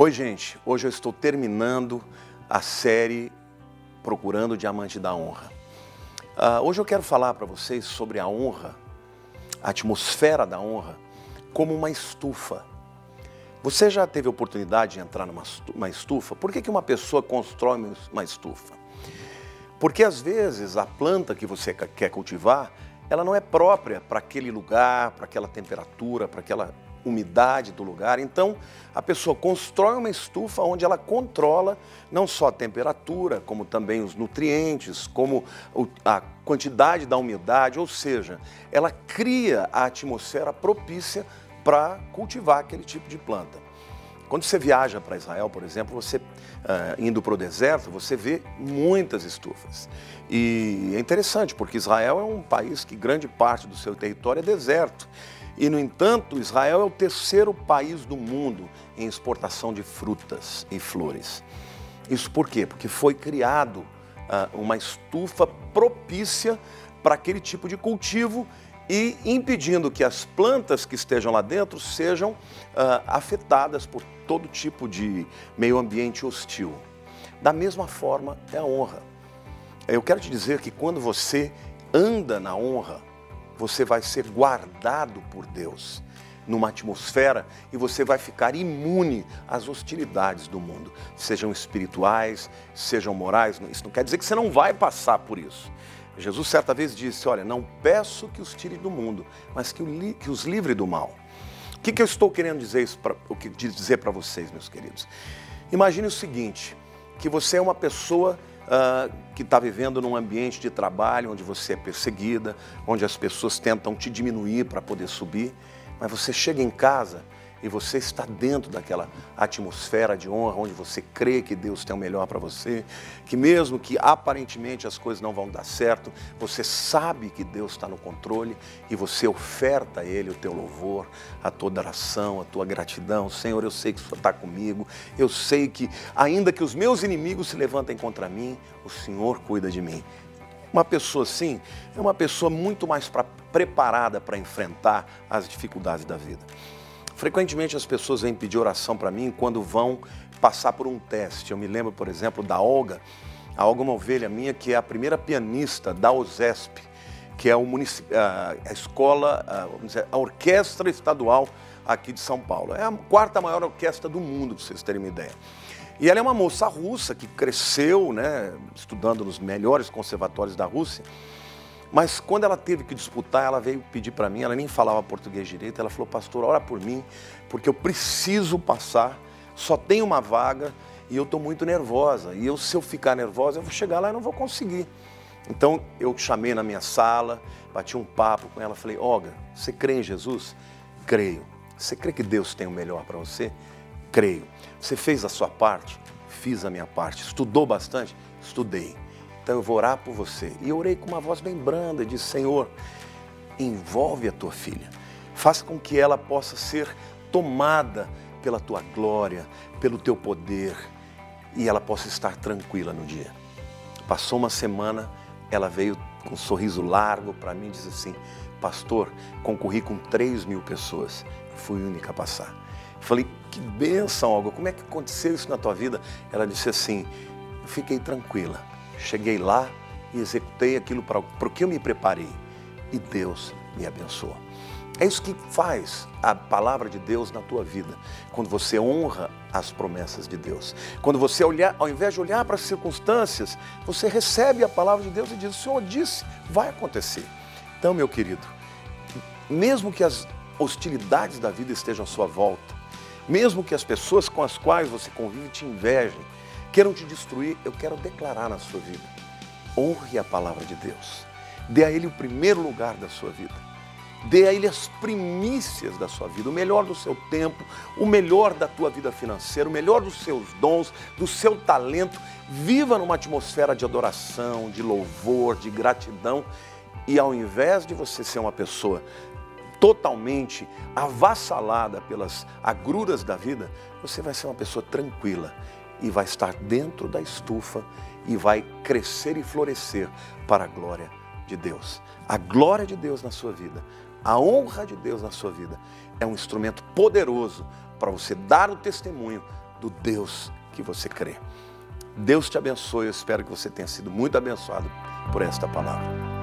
Oi, gente. Hoje eu estou terminando a série Procurando o Diamante da Honra. Uh, hoje eu quero falar para vocês sobre a honra, a atmosfera da honra, como uma estufa. Você já teve oportunidade de entrar numa estufa? Por que, que uma pessoa constrói uma estufa? Porque às vezes a planta que você quer cultivar, ela não é própria para aquele lugar, para aquela temperatura, para aquela umidade do lugar. Então, a pessoa constrói uma estufa onde ela controla não só a temperatura, como também os nutrientes, como a quantidade da umidade, ou seja, ela cria a atmosfera propícia para cultivar aquele tipo de planta. Quando você viaja para Israel, por exemplo, você uh, indo para o deserto, você vê muitas estufas. E é interessante, porque Israel é um país que grande parte do seu território é deserto. E, no entanto, Israel é o terceiro país do mundo em exportação de frutas e flores. Isso por quê? Porque foi criado uh, uma estufa propícia para aquele tipo de cultivo e impedindo que as plantas que estejam lá dentro sejam uh, afetadas por todo tipo de meio ambiente hostil. Da mesma forma é a honra. Eu quero te dizer que quando você anda na honra, você vai ser guardado por Deus numa atmosfera e você vai ficar imune às hostilidades do mundo, sejam espirituais, sejam morais. Isso não quer dizer que você não vai passar por isso. Jesus certa vez disse: Olha, não peço que os tire do mundo, mas que, os livre do mal. O que, eu estou querendo dizer, dizer para vocês, meus queridos? Imagine o seguinte: que você é uma pessoa uh, que está vivendo num ambiente de trabalho onde você é perseguida, onde as pessoas tentam te diminuir para poder subir, mas você chega em casa e você está dentro daquela atmosfera de honra onde você crê que Deus tem o melhor para você, que mesmo que aparentemente as coisas não vão dar certo, você sabe que Deus está no controle e você oferta a Ele o teu louvor, a tua adoração, a tua gratidão. Senhor, eu sei que o Senhor está comigo, eu sei que ainda que os meus inimigos se levantem contra mim, o Senhor cuida de mim. Uma pessoa assim é uma pessoa muito mais pra, preparada para enfrentar as dificuldades da vida. Frequentemente as pessoas vêm pedir oração para mim quando vão passar por um teste. Eu me lembro, por exemplo, da Olga. A Olga é uma ovelha minha que é a primeira pianista da OSESP, que é a escola, a, dizer, a orquestra estadual aqui de São Paulo. É a quarta maior orquestra do mundo, para vocês terem uma ideia. E ela é uma moça russa que cresceu, né, estudando nos melhores conservatórios da Rússia. Mas quando ela teve que disputar, ela veio pedir para mim, ela nem falava português direito, ela falou, pastor, ora por mim, porque eu preciso passar, só tem uma vaga e eu estou muito nervosa. E eu, se eu ficar nervosa, eu vou chegar lá e não vou conseguir. Então eu chamei na minha sala, bati um papo com ela, falei, Olga, você crê em Jesus? Creio. Você crê que Deus tem o melhor para você? Creio. Você fez a sua parte? Fiz a minha parte. Estudou bastante? Estudei. Então eu vou orar por você. E orei com uma voz bem branda disse: Senhor, envolve a tua filha. Faça com que ela possa ser tomada pela tua glória, pelo teu poder e ela possa estar tranquila no dia. Passou uma semana, ela veio com um sorriso largo para mim e disse assim: Pastor, concorri com 3 mil pessoas fui única a passar. Falei, que benção, Olga, como é que aconteceu isso na tua vida? Ela disse assim: Fiquei tranquila Cheguei lá e executei aquilo para o que eu me preparei. E Deus me abençoou. É isso que faz a palavra de Deus na tua vida. Quando você honra as promessas de Deus. Quando você olhar, ao invés de olhar para as circunstâncias, você recebe a palavra de Deus e diz: O Senhor disse, vai acontecer. Então, meu querido, mesmo que as hostilidades da vida estejam à sua volta, mesmo que as pessoas com as quais você convive te invejem, queiram te destruir, eu quero declarar na sua vida. Honre a palavra de Deus. Dê a Ele o primeiro lugar da sua vida. Dê a Ele as primícias da sua vida, o melhor do seu tempo, o melhor da tua vida financeira, o melhor dos seus dons, do seu talento. Viva numa atmosfera de adoração, de louvor, de gratidão. E ao invés de você ser uma pessoa totalmente avassalada pelas agruras da vida, você vai ser uma pessoa tranquila e vai estar dentro da estufa e vai crescer e florescer para a glória de Deus. A glória de Deus na sua vida, a honra de Deus na sua vida é um instrumento poderoso para você dar o testemunho do Deus que você crê. Deus te abençoe, eu espero que você tenha sido muito abençoado por esta palavra.